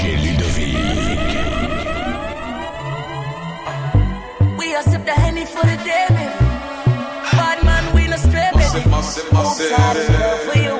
DJ Ludovick. We are sip the henny for the day, baby. Bad man, we no stray, baby. Outside and love for you,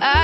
I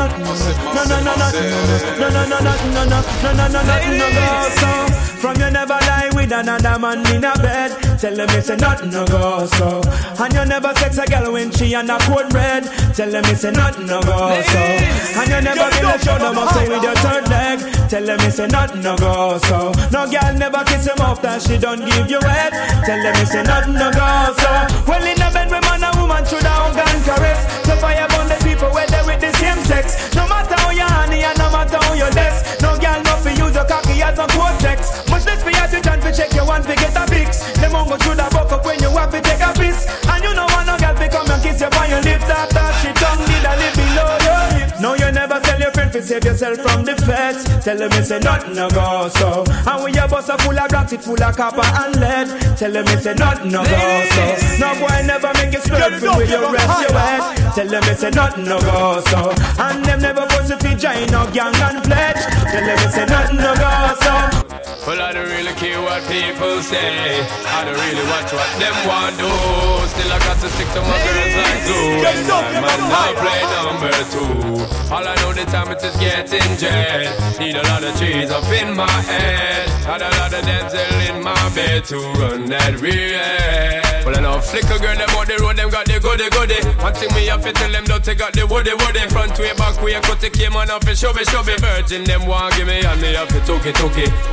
go so. From you never lie with another man in a bed. Tell them it's a nothing no go so. And you never sex a girl when she on a cold red. Tell them it's a nothing no go so. And you never feel a shoulder muscle with your third leg. Tell them it's a nothing no go so. No girl never kiss him off that she don't give you head. Tell them it's a nothing no go so. Well in a bed with man and woman should have gun caress. So fire burn the people where they with the same sex. No matter how you honey and no matter how you less. No girl no fi use your cocky as a cortex. Much less for you to chance to check your one to get a fix. Them on go through the buck up when you have to take a piss. And you know want no girl to come and kiss you on your lips after she tongue did a live below your hips. No, you never tell your friend to save yourself from the feds. Tell them it's a nothing no go so. And when your bus are full of rocks, it full of copper and lead. Tell them it's a nothing no go so. No boy never make you swerve with your rest your head. Tell them it's a nothing no go so. And them never force if you join no gang and pledge. Tell them it's a nothing no go so. Well, I don't really care what people say. I don't really watch what them want do. Still, I got to stick to my girls like glue. And I might not play number two. All I know the time it is getting jet. Need a lot of trees up in my head. Had a lot of dental in my bed to run that real. Well, I know flicker girl, them on the road, them got the goody goody. One thing me have to tell them, don't take out the woody woody. Front way, back way, cut the came on off and show me, show me. Virgin, them want give me, and me have to took it.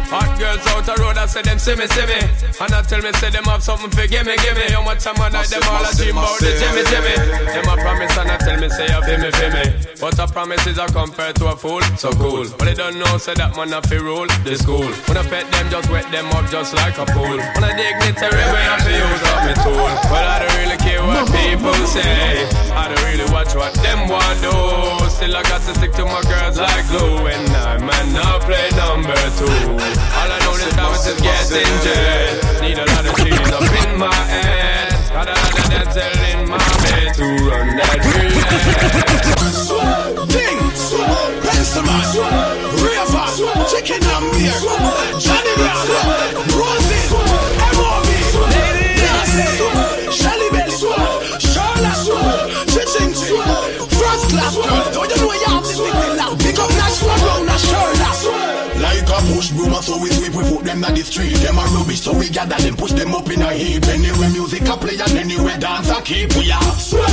Hot girls out the road, I say them see me, see me. And I tell me, say them have something for give me, give me. How much time I like them all, I dream about the Jimmy, Jimmy. Them a promise and I tell me, say you feel me, feel me. But a promise is a compared to a fool, so cool. But they don't know, say that man have to rule the school. When I pet them, just wet them up just like a pool. When I dignitary way, I feel use up me tool. But I don't really care what people say. I don't really watch what them want do. Still I got to stick to my girls like glue. And I might not play number two. All I know is how it is getting jet. Need a lot of cheese up in my head. Got a lot of dental in my bed them on the street. Them a rubbish, so we gather them, push them up in a heap. Anywhere music a play and anywhere dance a keep. We are sweep,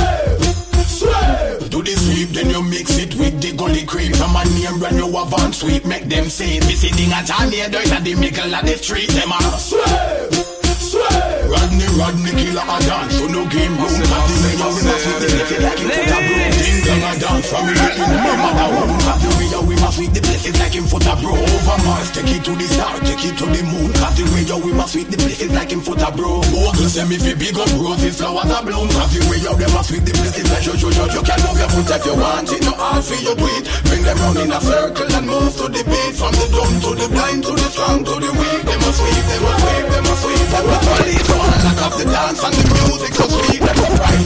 sweep. Do the sweep, then you mix it with the gully cream. From a name brand you have on sweep, make them say it. Me sitting at a near dirt at the middle of the street. Them a sweep, sweep. Rodney, Rodney, killer a dance, so no game room. Have the way you we must with the blessed like him foot a broom. Ding dong a dance, from the in my mother home. Have the way you we must with the blessed like him foot a bro. Mars, take it to the star, take it to the moon. Have the way you we must with the blessed like him foot a bro. Bogle say me fi big up roses, flowers a bloom. Have the way you them must with the blessed like you, you, you, you can move your foot if you want it. No hard for you do it. Bring them round in a circle and move to the beat. From the dumb to the blind to the strong to the weak. They must sweep, they must sweep, they must sweep. Them must police one lock off the dance and the music so sweet. Them must ride to the vibe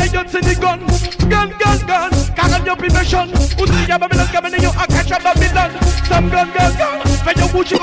bullets in the gun. Gun, gun, gun. Carry your prevention. Uzi the Babylon, coming in you. I catch a Babylon. Some gun, gun, gun. When you push it,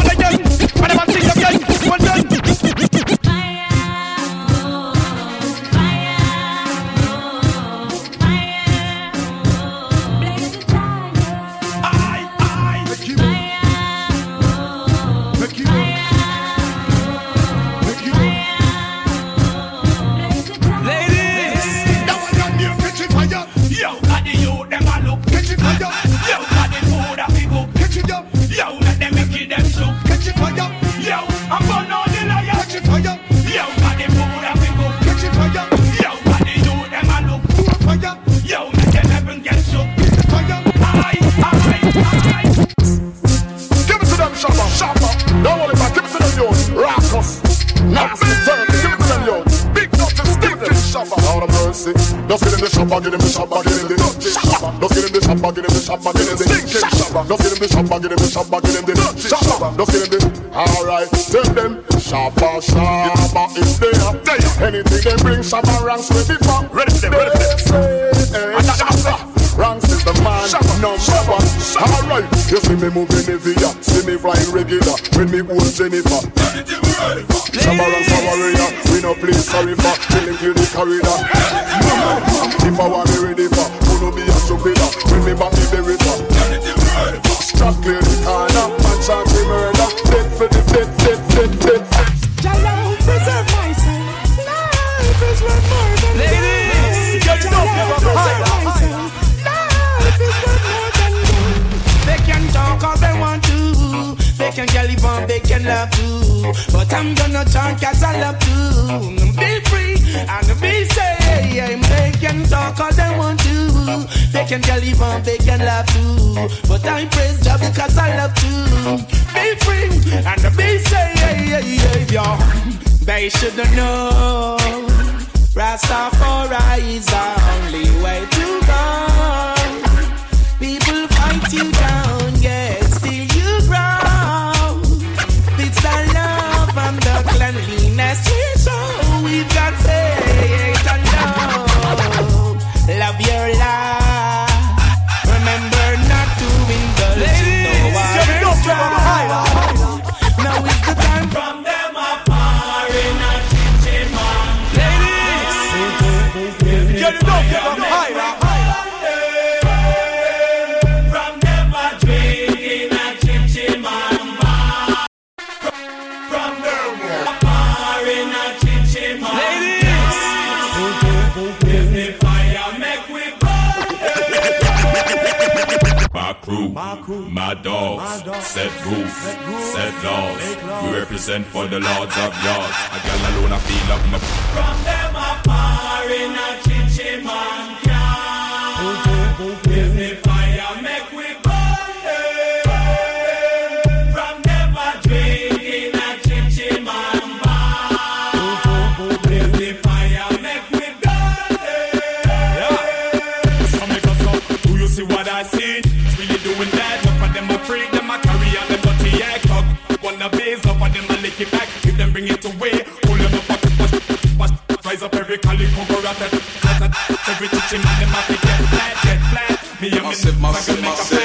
Just get him the shabba, get him the shabba, get him the shabba. Just get him the shabba, get him the shabba, get him the shabba. Just get him the shabba, get him the shabba, get him the shabba. Just get him the. Alright, tell them shabba, shabba is there. Anything they bring, shabba ranks ready for. Ready for them, ready for them. Eh, ranks is the man number one. Alright, you see me moving Nivea, see me flying regular. When me old Jennifer. Shabba ranks a warrior, we no play sorry for. Killing clear the corridor. If I want me ready for, who no be a stupid When me back me berry for. Strap clear the corner, man chant me murder. Dead for the dead, dead, dead, dead. Jalo, preserve my son. Life is worth more than Ladies, get it up, give up, preserve my. Life is worth more than gold. They can talk all they want to. They can get live they can love too. But I'm gonna talk as I love to. Be free and be safe. They can talk all they want to. They can get live on, they can love too. But I praise God because I love to. Be free and the be safe. Yeah. They should know. My crew, my dogs, set rules, set laws. We represent for the lords of yards. A gal alone, I feel up my. From them a bar in a chim chim and. Give me up every collie, cover. Every teaching man, them a fi get flat, get flat. Me and me, I can make a